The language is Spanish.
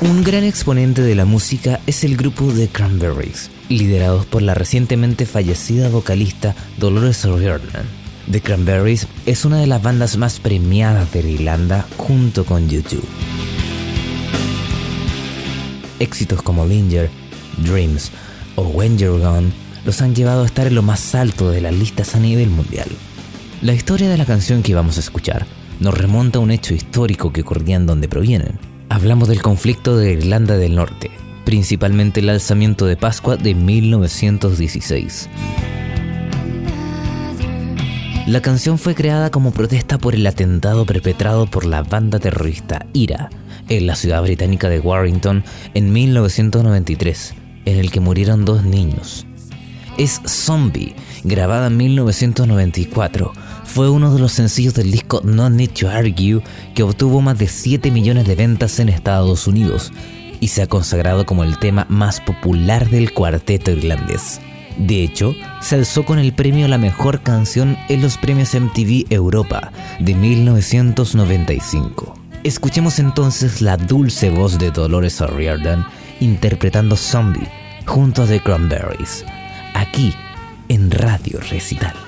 Un gran exponente de la música es el grupo The Cranberries, liderados por la recientemente fallecida vocalista Dolores O'Riordan. The Cranberries es una de las bandas más premiadas de Irlanda junto con YouTube. Éxitos como Linger, Dreams o When You're Gone los han llevado a estar en lo más alto de las listas a nivel mundial. La historia de la canción que vamos a escuchar nos remonta a un hecho histórico que ocurría en donde provienen, Hablamos del conflicto de Irlanda del Norte, principalmente el alzamiento de Pascua de 1916. La canción fue creada como protesta por el atentado perpetrado por la banda terrorista IRA en la ciudad británica de Warrington en 1993, en el que murieron dos niños. Es Zombie, grabada en 1994, fue uno de los sencillos del disco No Need to Argue que obtuvo más de 7 millones de ventas en Estados Unidos y se ha consagrado como el tema más popular del cuarteto irlandés. De hecho, se alzó con el premio a la mejor canción en los premios MTV Europa de 1995. Escuchemos entonces la dulce voz de Dolores O'Riordan interpretando Zombie junto a The Cranberries, aquí en Radio Recital.